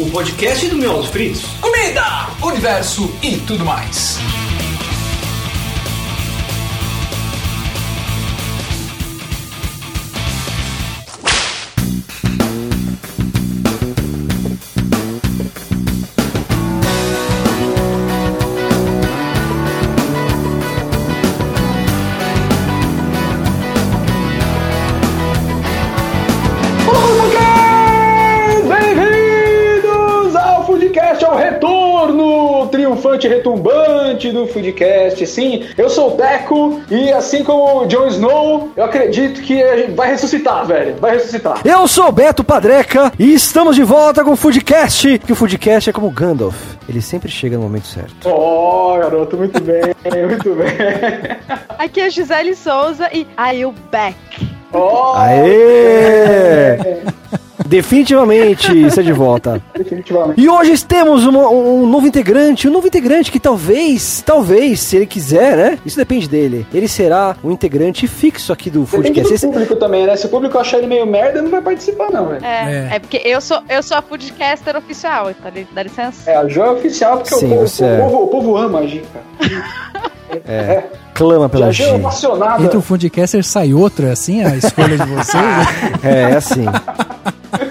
o podcast do Miolos Fritos. Comida, universo e tudo mais. Triunfante e retumbante do Foodcast. Sim, eu sou o Teco e assim como o Jon Snow, eu acredito que a gente vai ressuscitar, velho. Vai ressuscitar. Eu sou o Beto Padreca e estamos de volta com o Foodcast. Que o Foodcast é como o Gandalf, ele sempre chega no momento certo. Oh, garoto, muito bem, muito bem. Aqui é Gisele Souza e I you back. Oh, Aê! Definitivamente está de volta. definitivamente. E hoje temos uma- um novo integrante, um novo integrante que talvez, talvez, se ele quiser, né? Isso depende dele. Ele será um integrante fixo aqui do Depende Foodcast. do Esse- público também, né? Se o público achar ele meio merda, não vai participar, não, velho. É, É. é. porque eu sou, eu sou a foodcaster oficial, tá dá licença? É, a Jo é oficial porque Sim, o, povo, você é. o, povo, o povo ama a Gi, cara. É. Clama pela G é G. Entre o Foodcaster sai outro, é assim a escolha de vocês? É, é assim.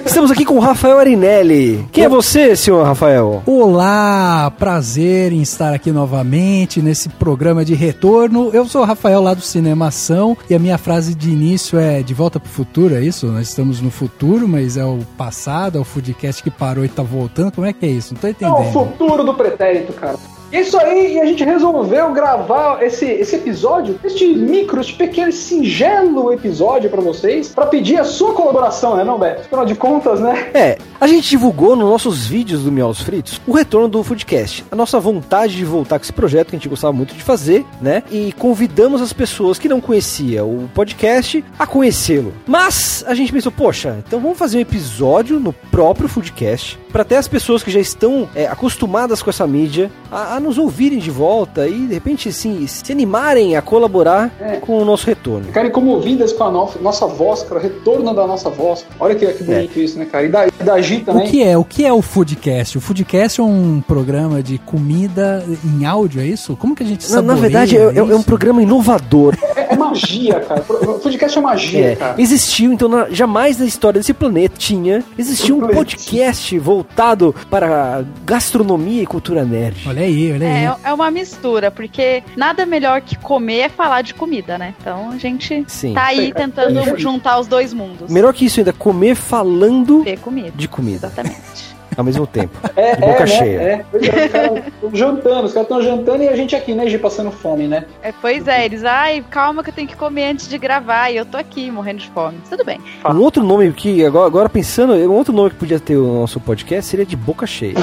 Estamos aqui com o Rafael Arinelli. Quem é você, senhor Rafael? Olá, prazer em estar aqui novamente nesse programa de retorno. Eu sou o Rafael lá do Cinemação e a minha frase de início é de volta pro futuro, é isso? Nós estamos no futuro, mas é o passado, é o Foodcast que parou e tá voltando. Como é que é isso? Não tô É o entendendo. futuro do pretérito, cara. Isso aí, e a gente resolveu gravar esse, esse episódio, este micro, este pequeno, singelo episódio pra vocês, pra pedir a sua colaboração, né, não, Beto? Afinal de contas, né? É, a gente divulgou nos nossos vídeos do Miaus Fritos o retorno do Foodcast. A nossa vontade de voltar com esse projeto que a gente gostava muito de fazer, né? E convidamos as pessoas que não conheciam o podcast a conhecê-lo. Mas a gente pensou, poxa, então vamos fazer um episódio no próprio Foodcast para até as pessoas que já estão é, acostumadas com essa mídia a, a nos ouvirem de volta e de repente assim, se animarem a colaborar É. com o nosso retorno. Ficarem comovidas com a no- nossa voz, cara, o retorno da nossa voz. Olha que, que bonito isso, né, cara? E da, e da O também. que é? O que é o Foodcast? O Foodcast é um programa de comida em áudio, é isso? Como que a gente Na, na verdade, é, é um isso? programa inovador. É, é magia, cara. O podcast é magia, É, cara. existiu, então, na- jamais na história desse planeta tinha, existia um podcast voltado para gastronomia e cultura nerd. Olha aí, olha aí. É, é uma mistura, porque nada melhor que comer é falar de comida, né? Então a gente Sim. tá aí aí, tentando aí. juntar os dois mundos. Melhor que isso ainda, comer falando Ver comida. de comida Exatamente. Ao mesmo tempo. É, de boca é, cheia. Né? É. Pois é, os caras jantando, os caras estão jantando e a gente aqui, né, Gi, passando fome, né? É, pois é, eles, ai, calma que eu tenho que comer antes de gravar, e eu tô aqui morrendo de fome. Tudo bem. Um outro nome que, agora, agora pensando, um outro nome que podia ter o nosso podcast seria de boca cheia.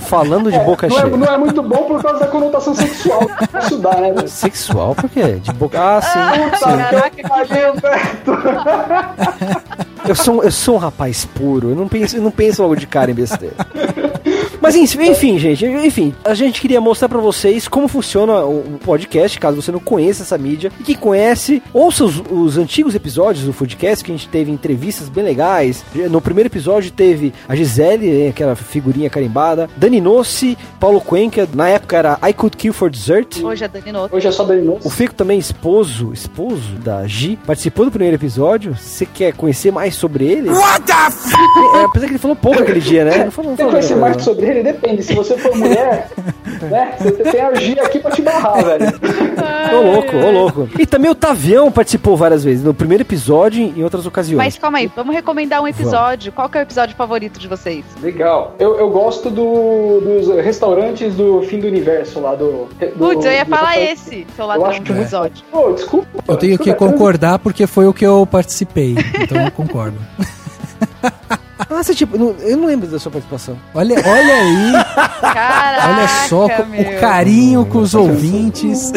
Falando de boca Não é, cheia. não é muito bom por causa da conotação sexual que isso dá, né? Sexual? Por quê? De boca. Ah, sim. Puta Caraca, que pariu, Beto. Eu sou, eu sou um rapaz puro, eu não penso, eu não penso logo de cara em besteira. Mas enfim, gente, enfim, a gente queria mostrar pra vocês como funciona o podcast, caso você não conheça essa mídia. E que conhece, ouça os, os antigos episódios do podcast, que a gente teve entrevistas bem legais. No primeiro episódio teve a Gisele, hein, aquela figurinha carimbada, Dani Nossi, Paulo Cuenca, na época era I Could Kill for Dessert. Hoje é Dani Noto. Hoje é só Dani O Fico também, esposo, esposo da Gi, participou do primeiro episódio. Você quer conhecer mais sobre ele? What the f é, Apesar que ele falou pouco aquele dia, né? Não falou, não Você falou conhecer nada, mais sobre ele? Depende. Se você for mulher, né? Você tem a Gi aqui pra te barrar, velho. Ô louco, ô louco. E também o Tavião participou várias vezes, no primeiro episódio e em outras ocasiões. Mas calma aí, vamos recomendar um episódio. Qual que é o episódio favorito de vocês? Legal. Eu, eu gosto do, dos restaurantes do fim do universo lá do. do Putz, eu ia do falar restaurante. esse, seu acho de que episódio. Pô, desculpa. Eu tenho que desculpa, concordar porque foi o que eu participei. Então eu concordo. Ah, você tipo, não- eu não lembro da sua participação. Olha, olha aí, Caraca, olha só o carinho com os ouvintes.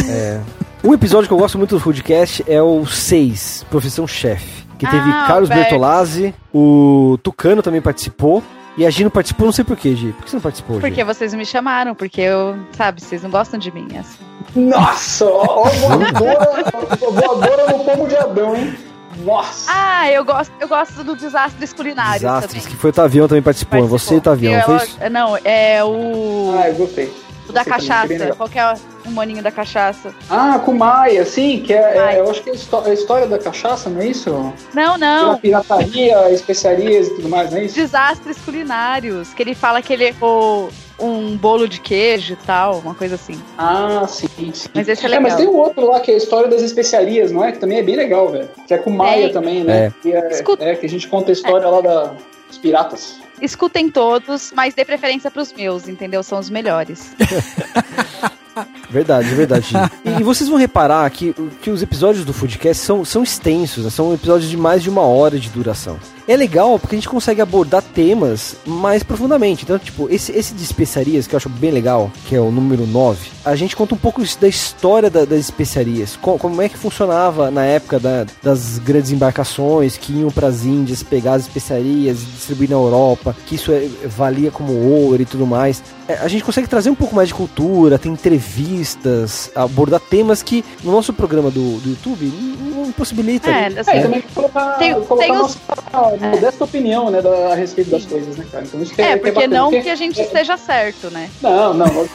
Um episódio que eu gosto muito do podcast é o 6, Profissão Chefe. Que teve Ah, Carlos. Bertolazzi, o Tucano também participou. E a Gi não participou, não sei por quê, Gi. Por que você não participou, Gi? Porque vocês me chamaram, porque eu, sabe, vocês não gostam de mim. Assim. Nossa, ó, voadora, voadora no pomo de Adão, hein? Nossa! Ah, eu gosto, eu gosto do Desastres Culinários Desastres, também. que foi o Tavião também participou. Participou. Você e o Tavião, Eu- foi isso? Não, é o. Ah, eu gostei. o da cachaça. legal. Qual que é o moninho da cachaça? Ah, com Maia, sim, que é, é- eu acho que é a histó- a história da cachaça, não é isso? Não, Pela não. pirataria, especiarias e tudo mais, não é isso? Desastres culinários. Que ele fala que ele errou um bolo de queijo e tal, uma coisa assim. Ah, sim, sim. Mas esse é É, mas legal. tem um outro lá que é a história das especiarias, não é? Que também é bem legal, velho. Que é com Maia Tem. também, né? É. Que é, Escuta. é, que a gente conta a história lá da, dos piratas. Escutem todos, mas dê preferência pros meus, entendeu? São os melhores. Verdade, verdade. e, e vocês vão reparar que, que os episódios do Foodcast são, são extensos, né? são episódios de mais de uma hora de duração. É legal porque a gente consegue abordar temas mais profundamente. Então, tipo, esse, esse de especiarias, que eu acho bem legal, que é o número 9, a gente conta um pouco da história da- das especiarias. Co- como é que funcionava na época da- das grandes embarcações que iam para as Índias pegar as especiarias e distribuir na Europa, que isso é- valia como ouro e tudo mais. É, a gente consegue trazer um pouco mais de cultura, tem entrevistas, abordar temas que no nosso programa do, do YouTube não, não possibilita. É, né? assim, É, também colocar, Tem- colocar tem os- nossa modesta opinião, né, da, a respeito das coisas, né, cara? Então isso que É, que porque bacana, não porque- que a gente esteja certo, né? Não, não, não.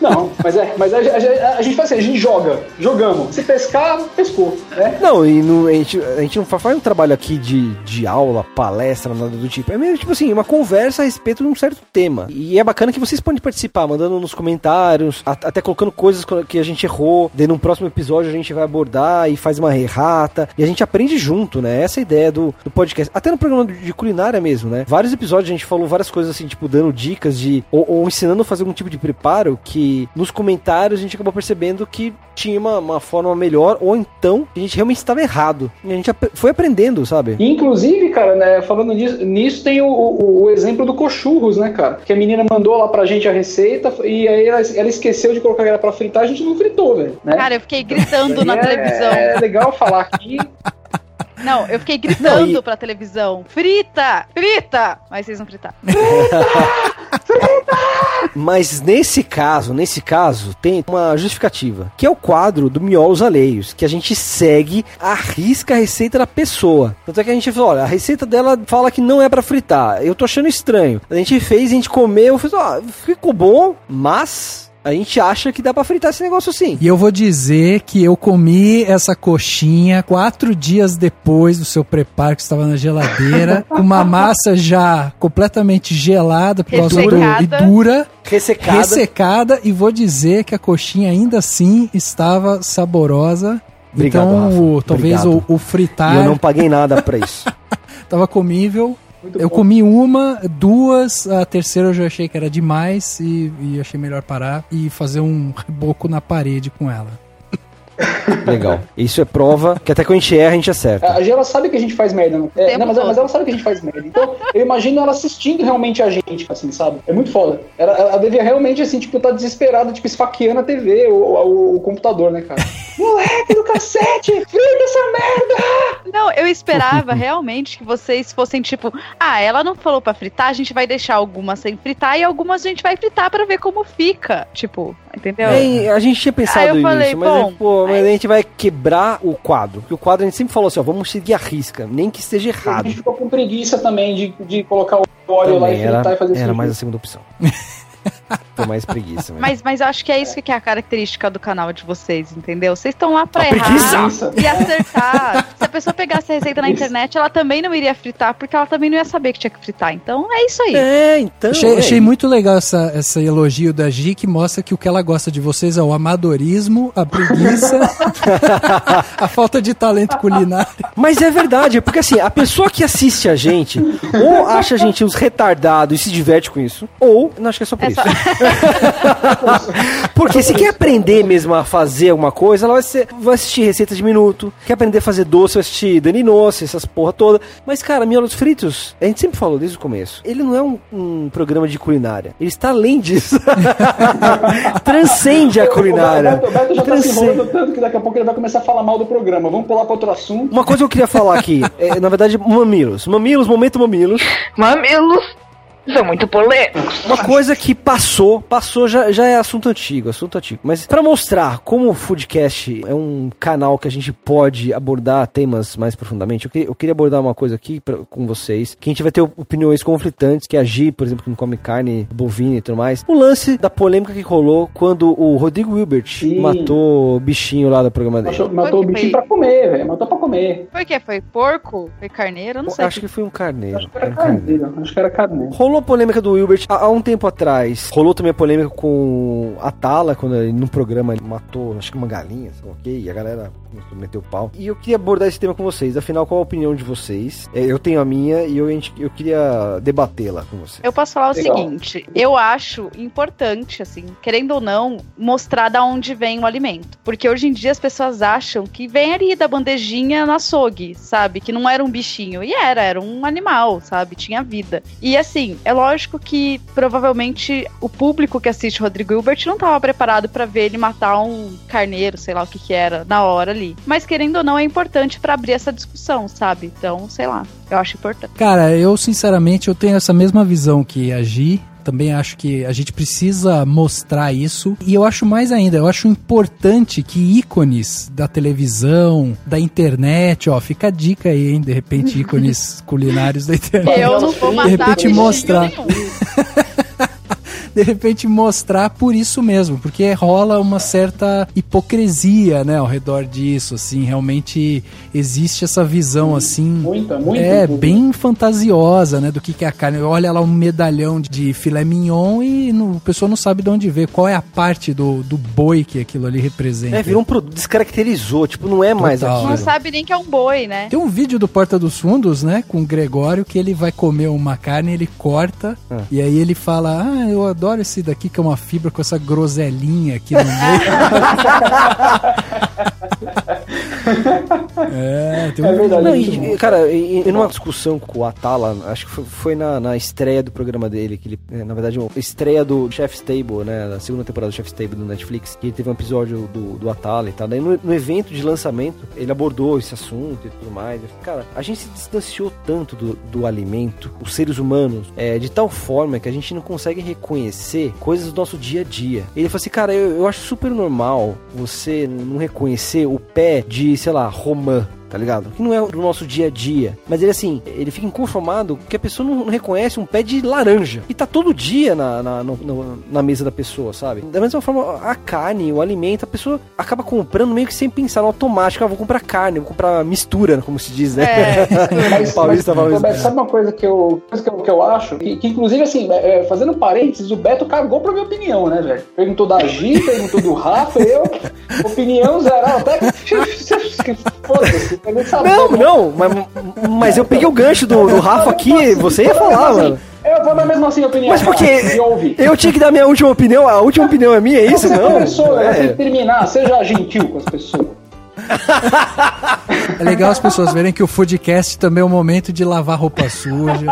Não, mas, é, mas a, a- a gente faz assim, a gente joga, jogamos. Se pescar, pescou, né? Não, e não- a, gente, a gente não fa- faz um trabalho aqui de, de aula, palestra, nada do tipo. É meio tipo assim, uma conversa a respeito de um certo tema. E é bacana que vocês podem participar, mandando nos comentários, a- até colocando coisas co- que a gente errou. Daí no próximo episódio a gente vai abordar e faz uma errata. E a gente aprende junto, né? Essa é a ideia do, do podcast. Até no programa de culinária mesmo, né? Vários episódios a gente falou várias coisas assim, tipo, dando dicas de. Ou, ou ensinando a fazer algum tipo de preparo que nos comentários a gente acabou percebendo que tinha uma, uma forma melhor, ou então a gente realmente estava errado. E a gente ap- foi aprendendo, sabe? Inclusive, cara, né, falando nisso, nisso tem o, o- o exemplo do cochurros, né, cara? Que a menina mandou lá pra gente a receita e aí ela, ela esqueceu de colocar ela pra fritar, a gente não fritou, velho. Né? Cara, eu fiquei gritando na É- televisão. É legal falar aqui. Não, eu fiquei gritando Não, e- pra televisão. Frita! Frita! Mas vocês não fritaram. Mas nesse caso, nesse caso, tem uma justificativa, que é o quadro do Miolos Alheios, que a gente segue, arrisca a receita da pessoa. Tanto é que a gente falou, olha, a receita dela fala que não é pra fritar. Eu tô achando estranho. A gente fez, a gente comeu, eu fiz, ó, ficou bom, mas a gente acha que dá pra fritar esse negócio sim. E eu vou dizer que eu comi essa coxinha quatro dias depois do seu preparo que estava na geladeira, com uma massa já completamente gelada por causa do, e dura, Ressecada. ressecada, e vou dizer que a coxinha ainda assim estava saborosa. Obrigado, então, o- talvez o, o fritar E eu não paguei nada pra isso. tava comível. Muito Eu bom. comi uma, duas, a terceira eu já achei que era demais e, e achei melhor parar e fazer um reboco na parede com ela. Legal. Isso é prova que até quando a gente erra, a gente acerta. A Gela sabe que a gente faz merda, não? É, não, mas, mas ela sabe que a gente faz merda. Então, eu imagino ela assistindo realmente a gente, assim, sabe? É muito foda. Ela, ela devia realmente, assim, tipo, tá desesperada, tipo, esfaqueando a TV, o, o, o computador, né, cara? Moleque do cacete! Frita essa merda! Não, eu esperava realmente que vocês fossem tipo, ah, ela não falou pra fritar, a gente vai deixar algumas sem fritar e algumas a gente vai fritar pra ver como fica. Tipo, entendeu? É, a gente tinha pensado Aí eu nisso, falei, mas, bom, é, pô, mas aí- a gente vai quebrar o quadro. Porque o quadro a gente sempre falou assim, ó, vamos seguir a risca, nem que esteja A errado. gente ficou com preguiça também de, de colocar o óleo lá e Também fritar era, e fazer era isso. mais a segunda opção. Mais preguiça. mesmo. Mas, mas eu acho que é isso que é a característica do canal de vocês, entendeu? Vocês estão lá pra A errar preguiça. e acertar. Se a pessoa pegasse a receita na internet, ela também não iria fritar, porque ela também não ia saber que tinha que fritar. Então é isso aí. É, então. achei, é. achei muito legal essa, esse elogio da Gi, que mostra que o que ela gosta de vocês é o amadorismo, a preguiça, a falta de talento culinário. Mas é verdade, porque assim, a pessoa que assiste a gente, ou acha a gente uns retardados e se diverte com isso, ou. Não, acho que é só por É isso. só- Porque se quer aprender mesmo a fazer alguma coisa, ela vai, ser, vai assistir receitas de minuto. Quer aprender a fazer doce, vai assistir Dani Noce, essas porra toda. Mas, cara, Miolos Fritos, a gente sempre falou desde o começo, ele não é um, um programa de culinária. Ele está além disso. Transcende a culinária. O Beto, o Beto já tá se Transcende. enrolando tanto que daqui a pouco ele vai começar a falar mal do programa. Vamos pular pra outro assunto. Uma coisa que eu queria falar aqui, é, na verdade, mamilos. Mamilos, momento mamilos. Mamilos. São muito polêmicos. Uma coisa que passou, passou já, já é assunto antigo, assunto antigo. Mas pra mostrar como o Foodcast é um canal que a gente pode abordar temas mais profundamente, eu, que- eu queria abordar uma coisa aqui pra- com vocês, que a gente vai ter opiniões conflitantes, que a Gi, por exemplo, que não come carne bovina e tudo mais. O lance da polêmica que rolou quando o Rodrigo Wilbert Sim. matou o bichinho lá do programa dele. Matou, matou o bichinho foi? pra comer, velho. Matou pra comer. Foi o quê? Foi porco? Foi carneiro? Eu não sei. Acho que foi um carneiro. Acho que era Era um carneiro. carneiro. Acho que era carneiro. Rolou a polêmica do Wilbert há, há um tempo atrás. Rolou também a polêmica com a Tala, quando ele, no programa ele matou, acho que uma galinha, ok? E a galera começou a meter o pau. E eu queria abordar esse tema com vocês. Afinal, qual a opinião de vocês? É, eu tenho a minha e eu, a gente- eu queria debatê-la com vocês. Eu posso falar o Legal. seguinte, eu acho importante, assim, querendo ou não, mostrar da onde vem o alimento. Porque hoje em dia as pessoas acham que vem ali da bandejinha no açougue, sabe? Que não era um bichinho. E era, era um animal, sabe? Tinha vida. E assim, é lógico que provavelmente o público que assiste Rodrigo Hilbert não estava preparado para ver ele matar um carneiro, sei lá o que que era, na hora ali. Mas querendo ou não, é importante para abrir essa discussão, sabe? Então, sei lá, eu acho importante. Cara, eu sinceramente eu tenho essa mesma visão que a Gi. Também acho que a gente precisa mostrar isso. E eu acho mais ainda, eu acho importante que ícones da televisão, da internet, ó, fica a dica aí, hein? De repente, ícones culinários da internet. Eu não vou De matar repente bichinho mostrar. De repente mostrar por isso mesmo, porque rola uma certa hipocrisia, né, ao redor disso, assim, realmente existe essa visão assim, Muita, muita. é muita. bem fantasiosa, né, do que que é a carne. Olha lá um medalhão de filé mignon e não, a pessoa não sabe de onde veio, qual é a parte do, do boi que aquilo ali representa. É, virou um produto, descaracterizou, tipo, não é mais Total. aquilo. Não sabe nem que é um boi, né? Tem um vídeo do Porta dos Fundos, né, com o Gregório, que ele vai comer uma carne, ele corta, Ah. e aí ele fala, ah, eu adoro esse daqui que é uma fibra com essa groselinha aqui no meio. é, tem um É verdade. Não, muito e, cara, e, e numa discussão com o Atala, acho que foi, foi na, na estreia do programa dele, que ele, é, na verdade, a estreia do Chef's Table, né, da segunda temporada do Chef's Table do Netflix, que ele teve um episódio do, do Atala e tal. Daí no, no evento de lançamento, ele abordou esse assunto e tudo mais. Cara, a gente se distanciou tanto do, do alimento, os seres humanos, é, de tal forma que a gente não consegue reconhecer coisas do nosso dia a dia. Ele falou assim, cara, eu, eu acho super normal você não reconhecer o pé de, sei lá, romã tá ligado? Que não é do nosso dia a dia. Mas ele, assim, ele fica inconformado que a pessoa não, não reconhece um pé de laranja. E tá todo dia na, na, no- no- na mesa da pessoa, sabe? Da mesma forma, a carne, o alimento, a pessoa acaba comprando meio que sem pensar no automático. Ah, vou comprar carne, vou comprar mistura, como se diz, né? É. Mas, Paulista, mas, Paulista. Roberto, sabe uma coisa que eu, coisa que eu, que eu acho? Que, que, inclusive, assim, é, é, fazendo parênteses, o Beto cagou pra minha opinião, né, velho? Perguntou da Gi, perguntou do Rafa, eu, opinião zero, até foda-se, quer saber, Não, não, mas, mas eu peguei o gancho do, do Rafa aqui, você ia falar, Assim, mano. Eu vou dar mesmo assim a opinião. Mas porque eu tinha que dar minha última opinião, a última opinião é minha, é isso? Você Não. começou? Você tem É. que terminar, seja gentil com as pessoas. É legal as pessoas verem que o Foodcast também é um momento de lavar roupa suja.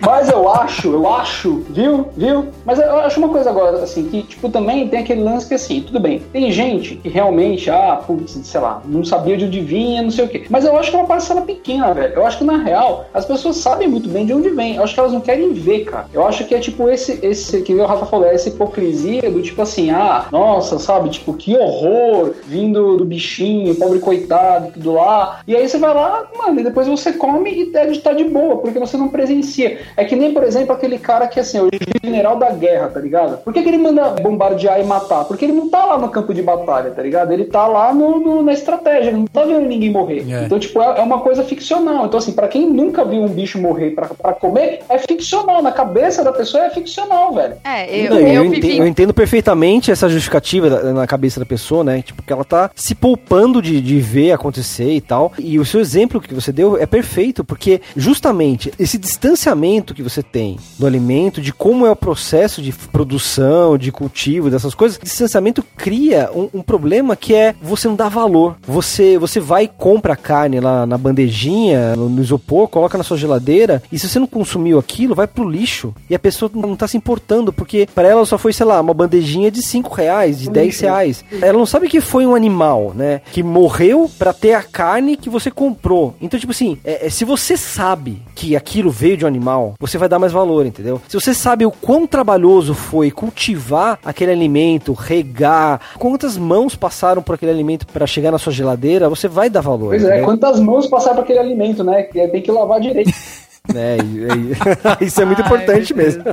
Mas eu acho, eu acho, viu? Viu? Mas eu acho uma coisa agora, assim, que, tipo, também tem aquele lance que, assim, tudo bem. Tem gente que realmente, ah, putz, sei lá, não sabia de onde vinha, não sei o quê. Mas eu acho que é uma parcela pequena, velho. Eu acho que, na real, as pessoas sabem muito bem de onde vem. Eu acho que elas não querem ver, cara. Eu acho que é, tipo, esse, esse que o Rafa falou, é essa hipocrisia do tipo assim, ah, nossa, sabe, tipo, que horror, vindo do bichinho, pobre coitado, tudo lá. E aí você vai lá, mano, e depois você come e deve estar de boa, porque você não presencia. É que nem, por exemplo, aquele cara que, assim, é o general da guerra, tá ligado? Por que, que ele manda bombardear e matar? Porque ele não tá lá no campo de batalha, tá ligado? Ele tá lá no, no- na estratégia, ele não tá vendo ninguém morrer. É. Então, tipo, é, é uma coisa ficcional. Então, assim, pra quem nunca viu um bicho morrer pra, pra comer, é ficcional. Na cabeça da pessoa é ficcional, velho. É, eu, Não, eu, eu, entendo, vivi. eu entendo perfeitamente essa justificativa da- na cabeça da pessoa, né? Tipo, que ela tá se poupando de, de ver acontecer e tal. E o seu exemplo que você deu é perfeito, porque justamente esse distanciamento que você tem do alimento, de como é o processo de produção, de cultivo, dessas coisas, distanciamento cria um, um problema que é você não dá valor. Você, você vai e compra a carne lá na bandejinha, no, no isopor, coloca na sua geladeira, e se você não consumiu aquilo, vai pro lixo. E a pessoa não tá se importando, porque para ela só foi, sei lá, uma bandejinha de 5 reais, de 10 reais. Ela não sabe que foi um animal, né? Que morreu pra ter a carne que você comprou. Então, tipo assim, é- é, se você sabe que aquilo veio de um animal, você vai dar mais valor, entendeu? Se você sabe o quão trabalhoso foi cultivar aquele alimento, regar, quantas mãos passaram por aquele alimento para chegar na sua geladeira, você vai dar valor. Pois é, entendeu? quantas mãos passaram por aquele alimento, né? Que tem que lavar direito. É, e- e- isso é muito Ai, importante mesmo.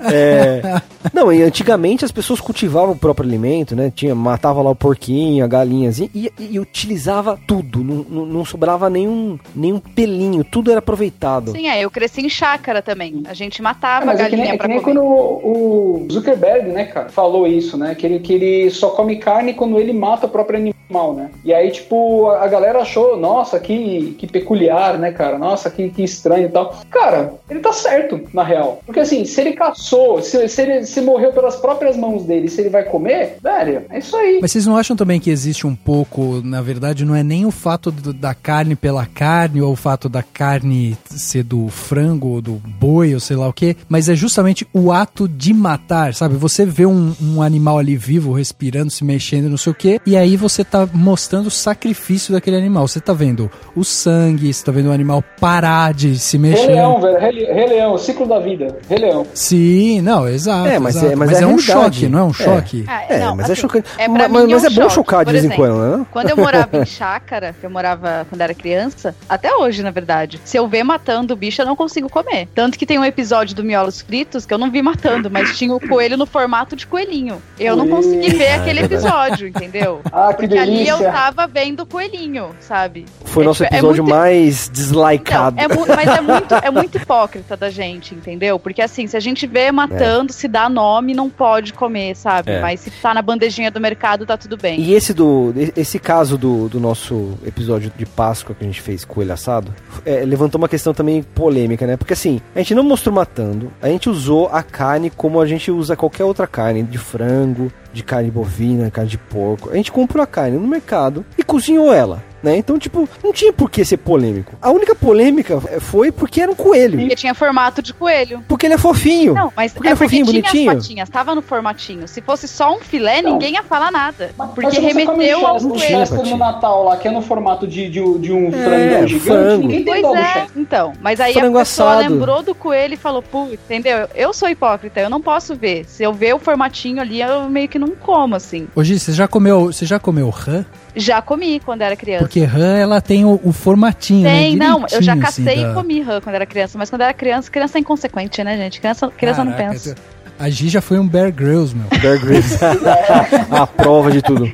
É. Não, e antigamente as pessoas cultivavam o próprio alimento, né? Tinha, matava lá o porquinho, a galinhazinha e, e utilizava tudo. Não, não, não sobrava nenhum, nenhum pelinho, tudo era aproveitado. Sim, é, eu cresci em chácara também. A gente matava a Mas é que nem, galinha é que pra nem comer. quando o Zuckerberg, né, cara, falou isso, né? Que ele, que ele só come carne quando ele mata o próprio animal, né? E aí, tipo, a, a galera achou, nossa, que, que peculiar, né, cara? Nossa, que, que estranho e tal. Cara, ele tá certo, na real. Porque assim, se ele caçou, se, se ele se morreu pelas próprias mãos dele, se ele vai comer, velho, é isso aí. Mas vocês não acham também que existe um pouco, na verdade, não é nem o fato do- da carne pela carne, ou o fato da carne ser do frango ou do boi, ou sei lá o quê, mas é justamente o ato de matar, sabe? Você vê um, um animal ali vivo, respirando, se mexendo, não sei o quê, e aí você tá mostrando o sacrifício daquele animal. Você tá vendo o sangue, você tá vendo o animal parar de se Rei mexer. Leão, velho, Rei, Rei Leão, o ciclo da vida, Rei Leão. Sim, não, exato. É, mas é- exato. mas é a um choque, não é um É. choque? Ah, É, não, mas é assim, chocante. É, mas mas é, um bom choque. chocar de Por vez em quando, né? Quando eu morava em chácara, que eu morava quando era criança, até hoje, na verdade, se eu ver matando o bicho, eu não consigo comer. Tanto que tem um episódio do Miolos Fritos que eu não vi matando, mas tinha o coelho no formato de coelhinho. Eu não consegui ver Ah, aquele é episódio, entendeu? Ah, que Porque ali eu delícia. tava vendo o coelhinho, sabe? Foi o É nosso tipo- é episódio muito- mais Então, deslikeado. É mas é muito, é muito hipócrita da gente, entendeu? Porque assim, se a gente vê matando, se dá nome, não pode comer, sabe? É. Mas se tá na bandejinha do mercado, tá tudo bem. E esse do esse caso do, do nosso episódio de Páscoa que a gente fez coelho assado é, levantou uma questão também polêmica, né? Porque assim, a gente não mostrou matando, a gente usou a carne como a gente usa qualquer outra carne, de frango, de carne bovina, carne de porco. A gente comprou a carne no mercado e cozinhou ela. Né? Então, tipo, não tinha por que ser polêmico. A única polêmica é, foi porque era um coelho. Porque tinha formato de coelho. Porque ele é fofinho. Não, mas Porque é ele é porque fofinho, tinha bonitinho. as patinhas, tava no formatinho. Se fosse só um filé, Não. ninguém ia falar nada. Mas- Porque remeteu ao tinha, coelho. Patinho. no Natal lá, que é no formato de, de, de um É, frango gigante, frango. ninguém tem Pois é, então. Mas aí Frango a pessoa assado. lembrou do coelho e falou, pô, entendeu? Eu sou hipócrita, eu não posso ver. Se eu ver o formatinho ali, eu meio que não como, assim. Hoje, você já comeu, você já comeu rã? Já comi quando era criança. Porque rã, ela tem o, o formatinho, Tem, né? não, eu já Direitinho, cacei assim, e da- comi rã quando era criança, mas quando era criança, criança é inconsequente, né, gente? Criança, criança não Caraca, pensa. A Gi já foi um Bear Grylls, meu. Bear Grylls. a prova de tudo.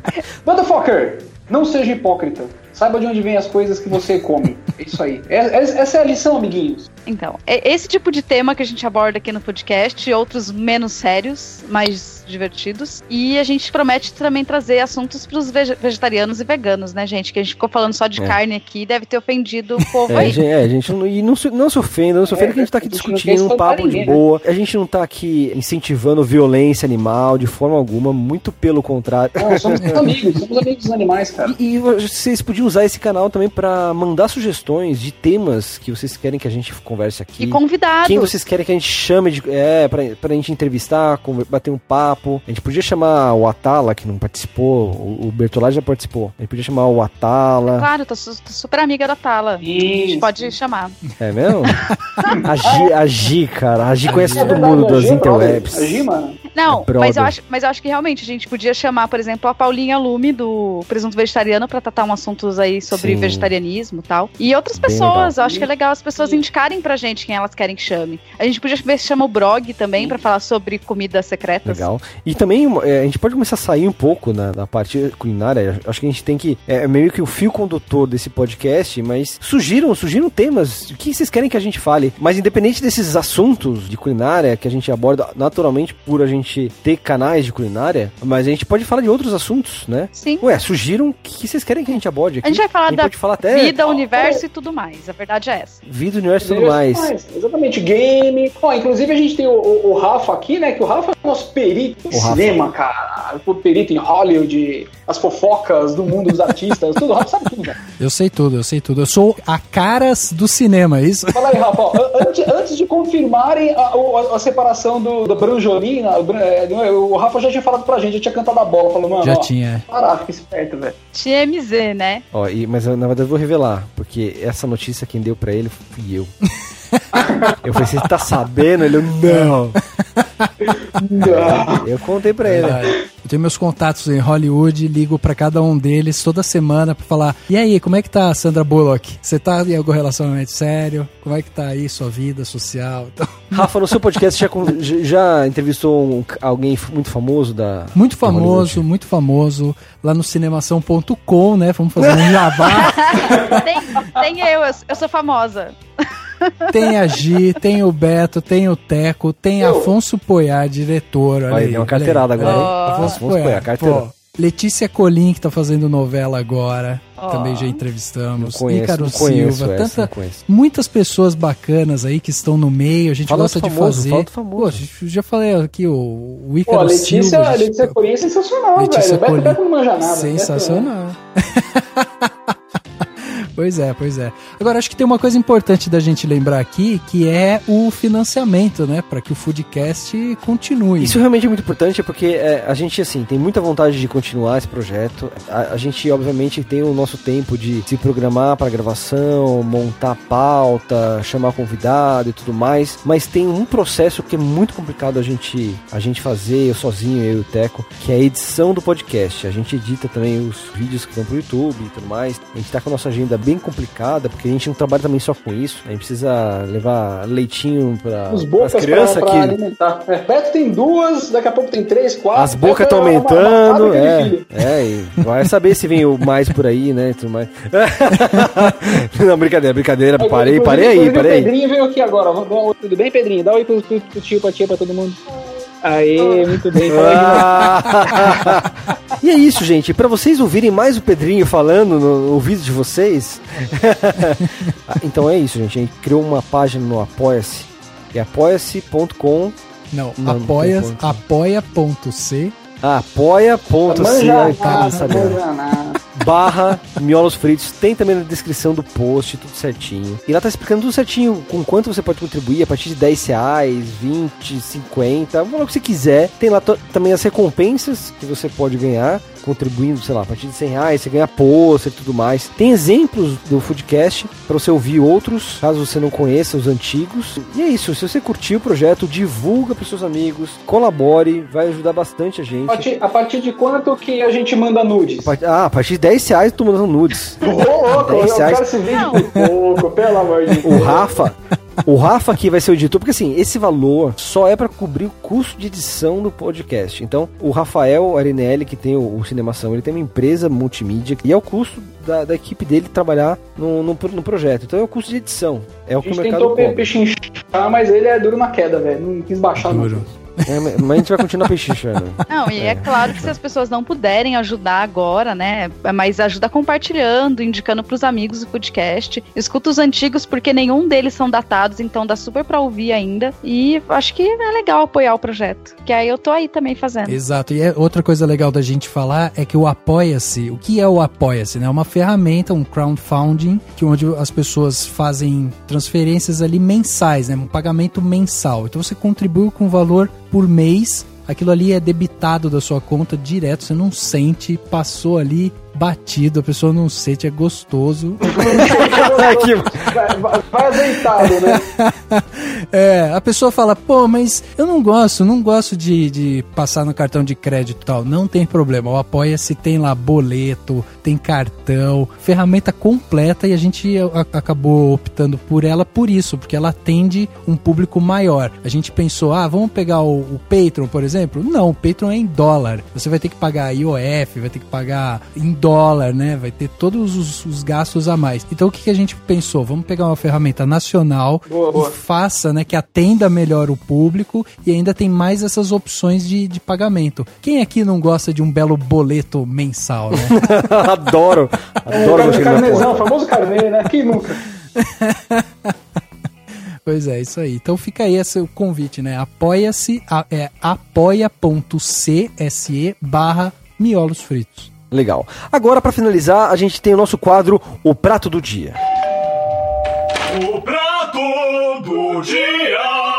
Motherfucker, não seja hipócrita. Saiba de onde vêm as coisas que você come. É isso aí. É- é- essa é a lição, amiguinhos. Então, é esse tipo de tema que a gente aborda aqui no podcast, outros menos sérios, mais divertidos. E a gente promete também trazer assuntos pros vege- vegetarianos e veganos, né, gente? Que a gente ficou falando só de É. carne aqui, deve ter ofendido o povo É, aí. gente, é, gente não, e não se, não se ofenda, não se ofenda É, que a gente tá aqui discutindo um papo de ninguém, né? boa. A gente não tá aqui incentivando violência animal de forma alguma, muito pelo contrário. Não, somos amigos, somos amigos dos animais, cara. E, e vocês podiam usar esse canal também pra mandar sugestões de temas que vocês querem que a gente converse aqui. E convidados. Quem vocês querem que a gente chame de. É, pra, pra gente entrevistar, bater um papo. A gente podia chamar o Atala, que não participou. O, o Bertolazzi já participou. A gente podia chamar o Atala. Claro, tô, su- tô super amiga da Tala. A gente Isso. pode chamar. É mesmo? A Gi, a Gi, cara. A Gi conhece É todo verdade, mundo das interwebs. A Gi, mano. Não, É mas eu, acho, mas eu acho que realmente a gente podia chamar, por exemplo, a Paulinha Lume do Presunto Vegetariano pra tratar um assuntos aí sobre Sim. vegetarianismo e tal. E outras Bem pessoas, legal. eu acho que é legal as pessoas indicarem pra gente quem elas querem que chame. A gente podia ver se chama o Brog também pra falar sobre comidas secretas. Legal. E também é, a gente pode começar a sair um pouco na, na parte culinária. Acho que a gente tem que. É meio que o fio condutor desse podcast, mas sugiram, sugiram temas. O que vocês querem que a gente fale? Mas independente desses assuntos de culinária que a gente aborda naturalmente por a gente ter canais de culinária, mas a gente pode falar de outros assuntos, né? Sim. Ué, sugiram o que vocês querem que a gente aborde aqui? A gente vai falar da pode falar até vida, universo e tudo mais. A verdade é essa. vida, universo e tudo mais. Exatamente, game. Ó, inclusive a gente tem o, o- o Rafa aqui, né? Que o Rafa é nosso perito em O Rafa. cinema, cara. O perito em Hollywood, as fofocas do mundo dos artistas, tudo. O Rafa sabe tudo, velho. Eu sei tudo, eu sei tudo. Eu sou a caras do cinema, é isso? Fala aí, Rafa. ó, an- antes, antes de confirmarem a, o- a- a separação do, do Branjolin, o Rafa já tinha falado pra gente, já tinha cantado a bola. Falou, mano, Já ó, tinha. Parar, fica esperto, velho. Tinha MZ, né? Ó, e, mas eu, na verdade eu vou revelar, porque essa notícia quem deu pra ele fui eu. eu falei, você tá sabendo? Ele, não. Não. Eu contei pra ele. Eu tenho meus contatos em Hollywood, ligo pra cada um deles toda semana pra falar: E aí, como é que tá a Sandra Bullock? Você tá em algum relacionamento sério? Como é que tá aí sua vida social? Então, Rafa, no seu podcast já, já- entrevistou um- alguém muito famoso da. muito famoso, muito famoso, lá no cinemação.com, né? Vamos fazer um jabá. Tem, tem eu, eu sou famosa. Tem a Gi, tem o Beto, tem o Teco, tem Afonso Poiar, diretor. Olha aí, deu uma carteirada agora, hein? Ó. Afonso Afonso Poiar, carteira. pô. Letícia Colim, que tá fazendo novela agora. Ó. Também já Não entrevistamos. conheço, Ícaro Silva, essa, tanta, muitas pessoas bacanas aí que estão no meio, a gente Fala gosta do de famoso, fazer. fala famoso. Pô, a gente já falei aqui, o, o Pô, Ícaro Letícia, Silva. a a gente- Letícia Corinha é sensacional, Letícia velho. O Beto, Colim. Beto não manja nada. Sensacional. pois é, pois é. Agora, acho que tem uma coisa importante da gente lembrar aqui, que é o financiamento, né? Para que o Foodcast continue. Isso realmente é muito importante porque é, a gente, assim, tem muita vontade de continuar esse projeto. A, a gente, obviamente, tem o nosso tempo de se programar para gravação, montar pauta, chamar convidado e tudo mais. Mas tem um processo que é muito complicado a gente, a gente fazer, eu sozinho, eu e o Teco, que é a edição do podcast. A gente edita também os vídeos que vão pro YouTube e tudo mais. A gente tá com a nossa agenda bem complicada, porque a gente não trabalha também só com isso. A gente precisa levar leitinho para as pra, crianças pra que alimentar. É, Beto tem duas, daqui a pouco tem três, quatro. as bocas estão é uma- uma aumentando, é, é, e vai saber se vem o mais por aí, né, tudo mais. Não, brincadeira, brincadeira, parei, Inclusive- parei aí, parei O aí. Pedrinho veio aqui agora. Tudo bem, Pedrinho? Dá um oi pro, pro, pro tio, pra tia, pra todo mundo. Aê, muito bem. Ah! e é isso, gente. Pra vocês ouvirem mais o Pedrinho falando no, vídeo de vocês. Então é isso, gente. A gente criou uma página no Apoia-se. É apoia-se.com. Não, Não, não apoia, tem ponto. apoia.c Ah, apoia.se. Manja Ai, cara, barra miolos fritos. Tem também na descrição do post, tudo certinho. E lá tá explicando tudo certinho com quanto você pode contribuir a partir de 10 reais, 20, 50, o valor que você quiser. Tem lá também as recompensas que você pode ganhar. Contribuindo, sei lá, a partir de 100 reais, você ganha pôster e tudo mais. Tem exemplos do Foodcast para você ouvir outros, caso você não conheça os antigos. E é isso, se você curtiu o projeto, divulga para seus amigos, colabore, vai ajudar bastante a gente. A partir, a partir de quanto que a gente manda nudes? A part- Ah, a partir de 10 reais tu mandando nudes. Ô, louco, eu 10 reais. quero esse vídeo pouco, pelo amor de Deus. O Rafa, o Rafa aqui vai ser o editor, porque assim, esse valor só é para cobrir o custo de edição do podcast. Então, o Rafael Arinelli, que tem o, o Cinemação, ele tem uma empresa multimídia e é o custo da, da equipe dele trabalhar no, no, no projeto. Então é o custo de edição. É o A que o gente mercado tentou pechinchar, mas ele é duro na queda, velho. Não quis baixar, não. É, mas a gente vai continuar pechinchando. Não, e é claro que se as pessoas não puderem ajudar agora, né? Mas ajuda compartilhando, indicando pros amigos o podcast. Escuta os antigos, porque nenhum deles são datados, então dá super pra ouvir ainda. E acho que é legal apoiar o projeto. Que aí eu tô aí também fazendo. Exato. E é outra coisa legal da gente falar é que o Apoia-se, o que é o Apoia-se? né? É uma ferramenta, um crowdfunding, que onde as pessoas fazem transferências ali mensais, né? Um pagamento mensal. Então você contribui com um valor por mês. Aquilo ali é debitado da sua conta direto, você não sente, passou ali batido, a pessoa não sente, é gostoso. Vai, vai azeitado, né? É, a pessoa fala, pô, mas eu não gosto, não gosto de, de passar no cartão de crédito e tal. Não tem problema, o Apoia-se tem lá boleto, tem cartão, ferramenta completa e a gente a- acabou optando por ela por isso, porque ela atende um público maior. A gente pensou, ah, vamos pegar o, o Patreon, por exemplo? Não, o Patreon é em dólar. Você vai ter que pagar IOF, vai ter que pagar em dólar, né? Vai ter todos os, os gastos a mais. Então o que, que a gente pensou? Vamos pegar uma ferramenta nacional Boa, e boa. faça, né, que atenda melhor o público e ainda tem mais essas opções de, de pagamento. Quem aqui não gosta de um belo boleto mensal, né? adoro, adoro o mexer na carnezão, o famoso carnê, né? Quem nunca? pois é, isso aí. Então fica aí esse o convite, né? Apoia-se, é apoia.cse barra miolos fritos. Legal. Agora, pra finalizar, a gente tem o nosso quadro O Prato do Dia. O prato do dia.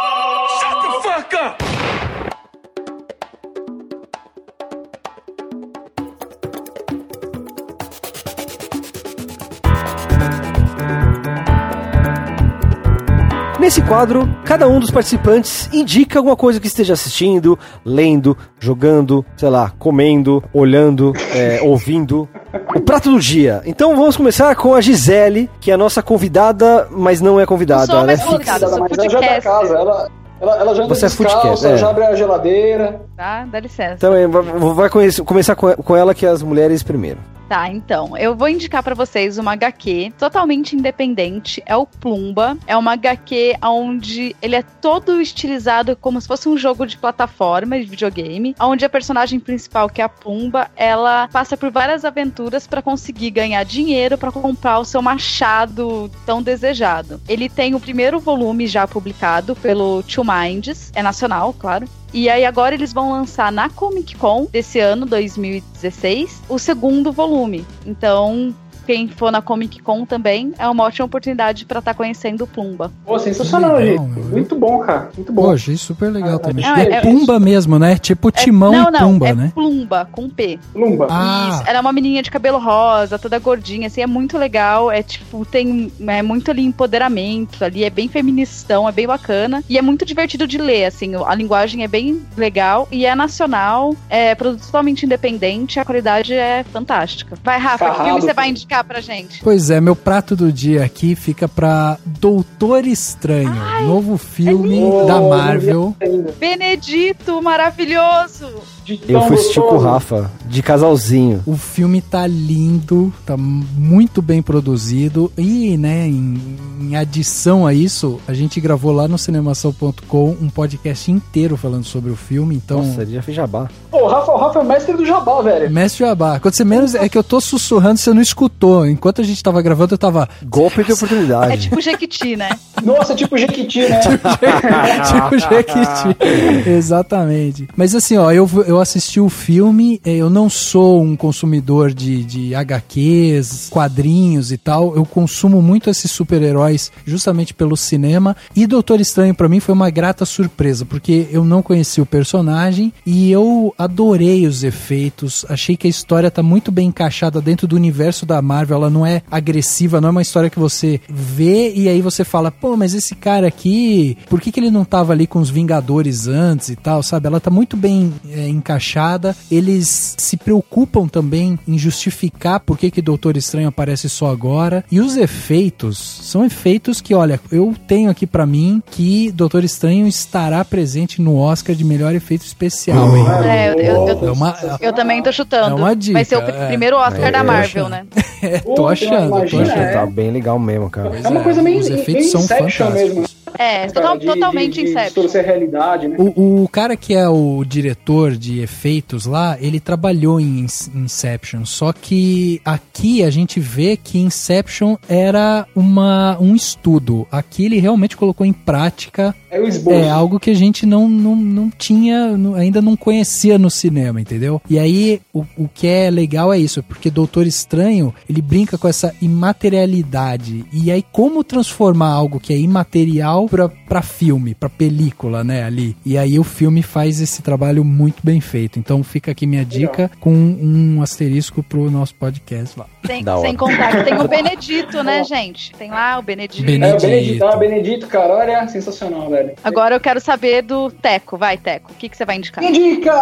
Nesse quadro, cada um dos participantes indica alguma coisa que esteja assistindo, lendo, jogando, sei lá, comendo, olhando, é, ouvindo. O prato do dia. Então vamos começar com a Gisele, que é a nossa convidada, mas não é convidada. Sou ela é fixa. convidada. sou mas ela já é da podcaster. casa, ela, ela, ela já Você é descalça, foodcaster, ela é. já abre a geladeira. Tá? Dá licença. Então é, vai- vai conhecer- começar com com ela, que é as mulheres primeiro. Tá, então, eu vou indicar pra vocês uma HQ totalmente independente, é o Plumba. É uma HQ onde ele é todo estilizado como se fosse um jogo de plataforma de videogame, onde a personagem principal, que é a Plumba, ela passa por várias aventuras pra conseguir ganhar dinheiro pra comprar o seu machado tão desejado. Ele tem o primeiro volume já publicado pelo Two Minds, é nacional, claro. E aí agora eles vão lançar na Comic Con desse ano, 2016, o segundo volume. Então, quem for na Comic Con também é uma ótima oportunidade pra estar conhecendo o Plumba. Pô, sensacional, legal, gente. meu. Muito bom, cara. Muito bom. Pô, achei super legal Ah, também. não, é, é- Pumba mesmo, né? Tipo Timão não, e não, Pumba, é né? Plumba, com P. Lumba. Ah, Isso, ela é uma menininha de cabelo rosa, toda gordinha, assim, é muito legal. É tipo, tem é muito ali empoderamento ali, é bem feministão, é bem bacana. E é muito divertido de ler, assim, a linguagem é bem legal e é nacional, é produto totalmente independente, a qualidade é fantástica. Vai, Rafa, que Carrado, filme você vai indicar pra gente? Pois é, meu prato do dia aqui fica pra Doutor Estranho, novo filme lindo. da Marvel. Benedito, maravilhoso! De Eu fui assistir com o. Rafa, de casalzinho. O filme tá lindo, tá muito bem produzido e, né, em, em adição a isso, a gente gravou lá no cinemação.com um podcast inteiro falando sobre o filme, então Nossa, ele já fez jabá. Pô, o Rafa, o Rafa é o mestre do jabá, velho. Mestre Jabá, quando você menos é que eu tô sussurrando, você não escutou. Enquanto a gente tava gravando, eu tava Golpe de oportunidade. É tipo Jequiti, né? Nossa, tipo Jequiti, né? tipo Jequiti. Exatamente. Mas assim, ó, eu, eu assisti o filme, eh, eu não sou um consumidor de, de HQs, quadrinhos e tal. Eu consumo muito esses super-heróis justamente pelo cinema. E Doutor Estranho, pra mim, foi uma grata surpresa, porque eu não conheci o personagem e eu adorei os efeitos. Achei que a história tá muito bem encaixada dentro do universo da Marvel. Ela não é agressiva, não é uma história que você vê e aí você fala, pô, mas esse cara aqui, por que, que ele não tava ali com os Vingadores antes e tal, sabe? Ela tá muito bem é, encaixada. Eles se preocupam também em justificar por que que Doutor Estranho aparece só agora. E os efeitos são efeitos que, olha, eu tenho aqui pra mim que Doutor Estranho estará presente no Oscar de melhor efeito especial, hein? É, eu, eu- eu- É uma, eu também tô chutando. É uma dica, Vai ser o pr- é. primeiro Oscar É, da eu Marvel, né? é, tô achando, tô achando. é. Tá bem legal mesmo, cara. É uma coisa meio, Os efeitos são Inception fantásticos. mesmo. né, É, cara? total- De- totalmente de, de Inception. a realidade, né? O, o cara que é o diretor de efeitos lá, ele trabalhou em Inception, só que aqui a gente vê que Inception era uma, um estudo. Aqui ele realmente colocou em prática É é algo que a gente não, não, não tinha, ainda não conhecia no cinema, entendeu? E aí, o, o que é legal é isso, porque Doutor Estranho, ele brinca com essa imaterialidade. E aí, como transformar algo que é imaterial pra, pra filme, pra película, né, ali. E aí o filme faz esse trabalho muito bem feito. Então fica aqui minha dica com um asterisco pro nosso podcast lá. Sem, sem contar que tem o Benedito, né, gente? Tem lá o Benedito. Bene- É, o Benedito. Benedito, ah, Benedito, cara, olha, sensacional, velho. Agora eu quero saber do Teco. Vai, Teco. O que, que você vai indicar? Minha dica!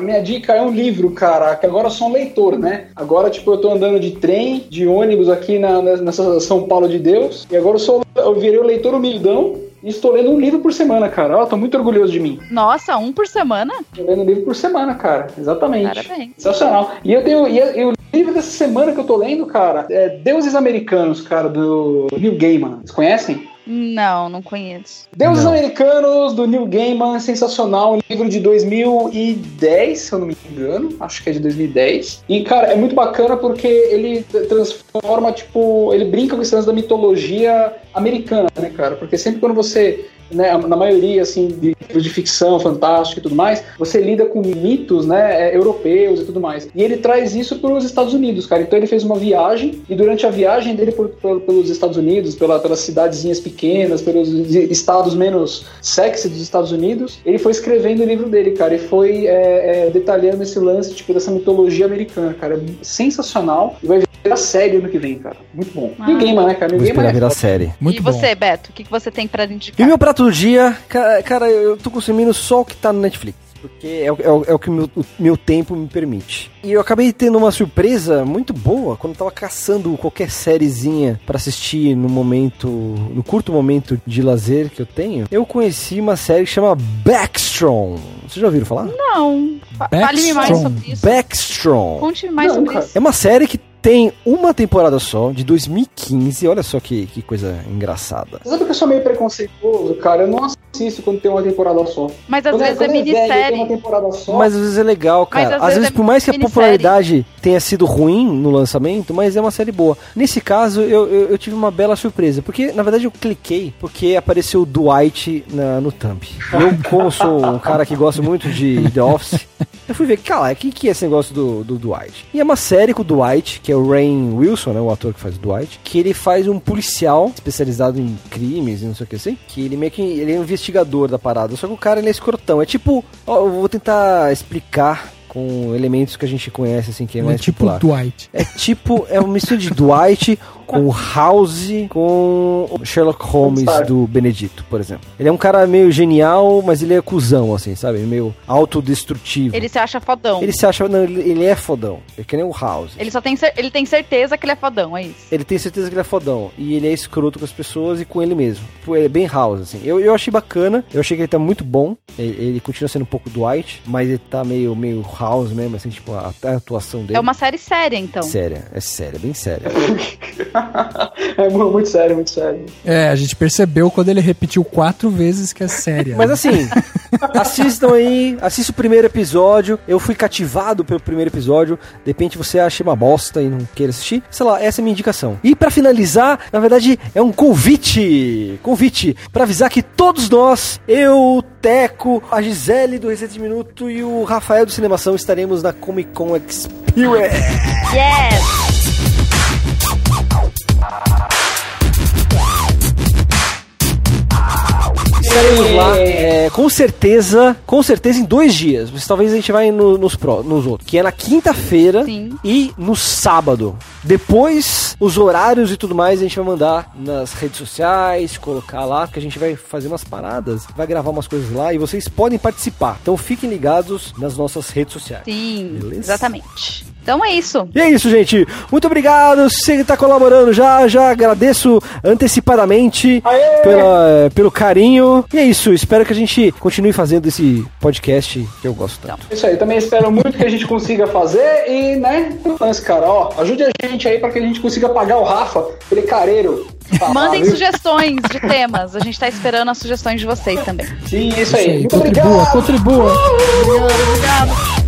Minha dica é um livro, cara, que agora eu sou um leitor, né? Agora, tipo, eu tô andando de trem, de ônibus aqui na, nessa São Paulo de Deus, e agora eu sou, eu virei o leitor humildão e estou lendo um livro por semana, cara. Ó, tô muito orgulhoso de mim. Nossa, um por semana? Tô lendo um livro por semana, cara. Exatamente. Parabéns. Sensacional. E eu tenho. E, e o livro dessa semana que eu tô lendo, cara, é Deuses Americanos, cara, do Neil Gaiman. Vocês conhecem? Não, não conheço. Deuses Não. Americanos, do Neil Gaiman, sensacional. Um livro de 2010, se eu não me engano. Acho que é de 2010. E, cara, é muito bacana porque ele transforma, tipo, ele brinca com esse lance da mitologia americana, né, cara? Porque sempre quando você né, na maioria assim de livros de ficção, fantástica e tudo mais, você lida com mitos, né, é, europeus e tudo mais. E ele traz isso para os Estados Unidos, cara. Então ele fez uma viagem e durante a viagem dele por, por, pelos Estados Unidos, pela, pelas cidadezinhas pequenas, pelos estados menos sexy dos Estados Unidos, ele foi escrevendo o livro dele, cara, e foi é, é, detalhando esse lance tipo dessa mitologia americana, cara, sensacional. E vai virar série ano que vem, cara. Muito bom. Ah. Ninguém mais, né, cara? Ninguém esperar mais. virar série. Muito e bom. você, Beto, o que, que você tem pra E indicar? meu prato do dia, ca- cara, eu tô consumindo só o que tá no Netflix. Porque é, o- é o- é o que o meu, o meu tempo me permite. E eu acabei tendo uma surpresa muito boa quando eu tava caçando qualquer sériezinha pra assistir no momento, no curto momento de lazer que eu tenho. Eu conheci uma série que chama Backstrom. Vocês já ouviram falar? Não. Fa- Fale-me mais sobre isso. Backstrom. Conte mais Não, sobre cara. isso. É uma série que tem uma temporada só, de 2015. Olha só que, que coisa engraçada. Sabe que eu sou meio preconceituoso, cara? Eu não assisto quando tem uma temporada só. Mas às quando vezes é uma minissérie. temporada só. Mas às vezes é legal, cara. Mas às às, vezes vezes, é por mais que a popularidade tenha sido ruim no lançamento, mas é uma série boa. Nesse caso, eu, eu, eu tive uma bela surpresa. Porque, na verdade, eu cliquei porque apareceu o Dwight na, no thumb. Eu, como sou um cara que gosta muito de The Office, eu fui ver, cara, o que, que é esse negócio do, do Dwight? E é uma série com o Dwight, que é o Rain Wilson, né, o ator que faz o Dwight, que ele faz um policial especializado em crimes e não sei o que assim, que ele meio que ele é um investigador da parada, só que o cara ele é escrotão. É tipo, ó, eu vou tentar explicar com elementos que a gente conhece assim, que é é mais tipo popular. Dwight. É tipo, é uma mistura de Dwight com House com o Sherlock Holmes do Benedito, por exemplo. Ele é um cara meio genial, mas ele é cuzão, assim, sabe? Meio autodestrutivo. Ele se acha fodão. Ele se acha, não, ele, ele é fodão. É que nem o House. Ele só tem, cer- ele tem certeza que ele é fodão, é isso. Ele tem certeza que ele é fodão. E ele é escroto com as pessoas e com ele mesmo. Pô, ele é bem House, assim. Eu, eu achei bacana. Eu achei que ele tá muito bom. Ele, ele continua sendo um pouco Dwight, mas ele tá meio, meio House mesmo, assim, tipo, a, a atuação dele. É uma série séria, então. Séria, é séria, bem séria. é mu- muito sério, muito sério. É, a gente percebeu quando ele repetiu quatro vezes que é séria. Mas assim, assistam aí, assista o primeiro episódio. Eu fui cativado pelo primeiro episódio. De repente você acha uma bosta e não queira assistir. Sei lá, essa é a minha indicação. E pra finalizar, na verdade, é um convite. Convite pra avisar que todos nós, eu, o Teco, a Gisele do Receita de Minuto e o Rafael do Cinemação estaremos na Comic Con Experience. Yes! Estaremos lá, é, com certeza, com certeza em dois dias. Mas talvez a gente vai no- nos, pró- nos outros. Que é na quinta-feira e no sábado. Depois, os horários e tudo mais a gente vai mandar nas redes sociais, colocar lá, porque a gente vai fazer umas paradas, vai gravar umas coisas lá e vocês podem participar. Então fiquem ligados nas nossas redes sociais. Sim, Beleza? exatamente. Então é isso. E é isso, gente. Muito obrigado. Você que tá colaborando já, já agradeço antecipadamente Aê! pela, pelo carinho. E é isso. Espero que a gente continue fazendo esse podcast que eu gosto tanto. Isso aí, também espero muito que a gente consiga fazer e, né, lance, cara, ó, ajude a gente aí pra que a gente consiga pagar o Rafa, aquele careiro. Ah, Mandem viu? sugestões de temas. A gente tá esperando as sugestões de vocês também. Sim, isso Isso aí. aí, Muito contribua, obrigado. contribua. Esse